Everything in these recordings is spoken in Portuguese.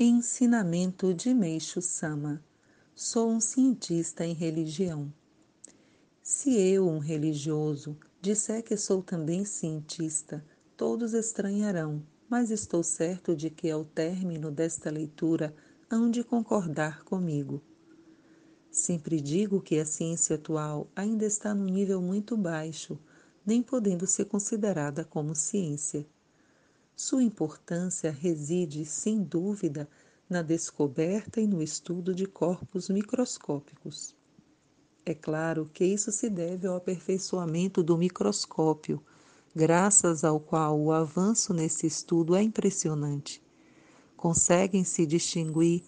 Ensinamento de Meixo Sama Sou um cientista em religião. Se eu, um religioso, disser que sou também cientista, todos estranharão, mas estou certo de que ao término desta leitura hão de concordar comigo. Sempre digo que a ciência atual ainda está num nível muito baixo, nem podendo ser considerada como ciência. Sua importância reside, sem dúvida, na descoberta e no estudo de corpos microscópicos. É claro que isso se deve ao aperfeiçoamento do microscópio, graças ao qual o avanço nesse estudo é impressionante. Conseguem-se distinguir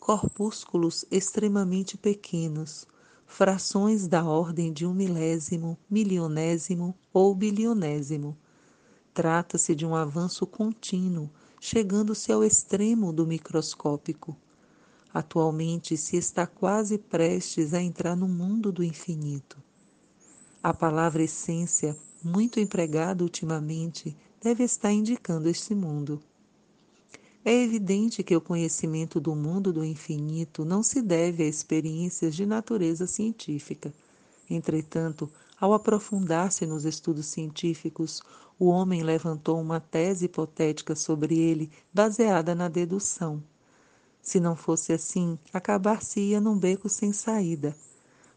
corpúsculos extremamente pequenos, frações da ordem de um milésimo, milionésimo ou bilionésimo Trata-se de um avanço contínuo, chegando-se ao extremo do microscópico. Atualmente se está quase prestes a entrar no mundo do infinito. A palavra essência, muito empregada ultimamente, deve estar indicando este mundo. É evidente que o conhecimento do mundo do infinito não se deve a experiências de natureza científica. Entretanto, ao aprofundar-se nos estudos científicos, o homem levantou uma tese hipotética sobre ele, baseada na dedução. Se não fosse assim, acabar-se-ia num beco sem saída.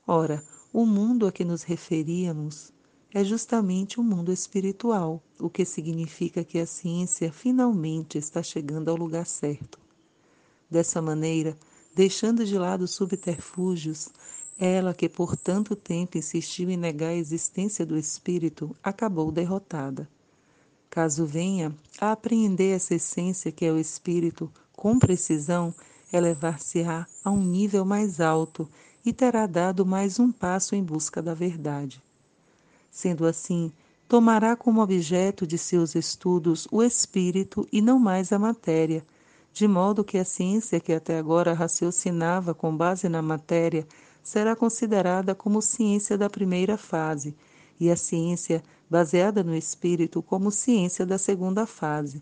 Ora, o mundo a que nos referíamos é justamente o mundo espiritual, o que significa que a ciência finalmente está chegando ao lugar certo. Dessa maneira, deixando de lado subterfúgios, ela que por tanto tempo insistiu em negar a existência do espírito, acabou derrotada. Caso venha a apreender essa essência que é o espírito com precisão, elevar-se-á a um nível mais alto e terá dado mais um passo em busca da verdade. Sendo assim, tomará como objeto de seus estudos o espírito e não mais a matéria, de modo que a ciência que até agora raciocinava com base na matéria será considerada como ciência da primeira fase e a ciência baseada no espírito como ciência da segunda fase.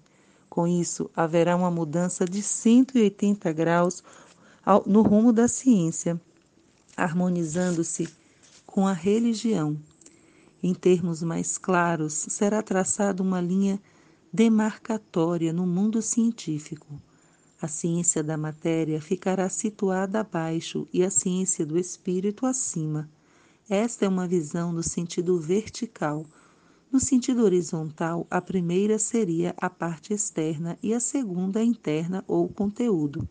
Com isso, haverá uma mudança de 180 graus no rumo da ciência, harmonizando-se com a religião. Em termos mais claros, será traçada uma linha demarcatória no mundo científico. A ciência da matéria ficará situada abaixo e a ciência do espírito acima. Esta é uma visão no sentido vertical. No sentido horizontal, a primeira seria a parte externa e a segunda a interna ou conteúdo.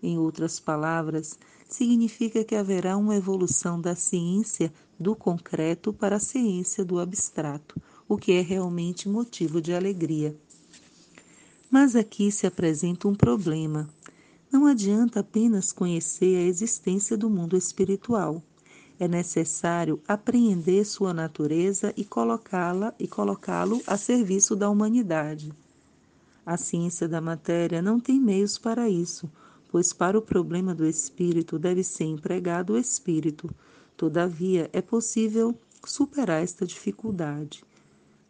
Em outras palavras, significa que haverá uma evolução da ciência do concreto para a ciência do abstrato, o que é realmente motivo de alegria. Mas aqui se apresenta um problema. Não adianta apenas conhecer a existência do mundo espiritual. É necessário apreender sua natureza e colocá-la e colocá-lo a serviço da humanidade. A ciência da matéria não tem meios para isso, pois para o problema do espírito deve ser empregado o espírito. Todavia, é possível superar esta dificuldade.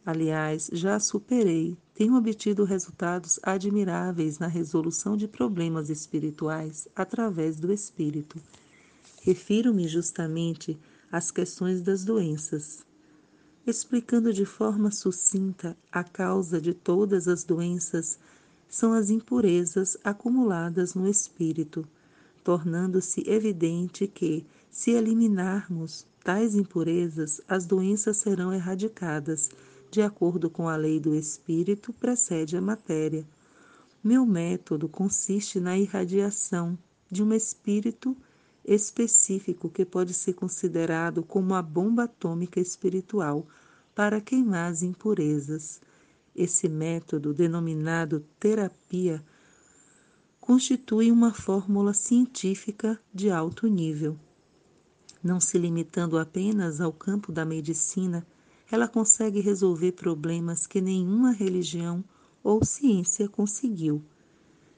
Aliás, já superei, tenho obtido resultados admiráveis na resolução de problemas espirituais através do espírito. Refiro-me justamente às questões das doenças. Explicando de forma sucinta a causa de todas as doenças, são as impurezas acumuladas no espírito, tornando-se evidente que, se eliminarmos tais impurezas, as doenças serão erradicadas de acordo com a lei do espírito, precede a matéria. Meu método consiste na irradiação de um espírito específico que pode ser considerado como a bomba atômica espiritual para queimar as impurezas. Esse método, denominado terapia, constitui uma fórmula científica de alto nível. Não se limitando apenas ao campo da medicina, ela consegue resolver problemas que nenhuma religião ou ciência conseguiu.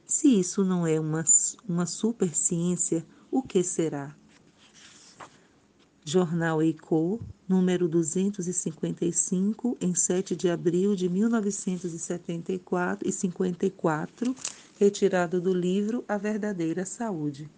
Se isso não é uma, uma superciência, o que será? Jornal Eicô, número 255, em 7 de abril de 1974 e 54, retirado do livro A Verdadeira Saúde.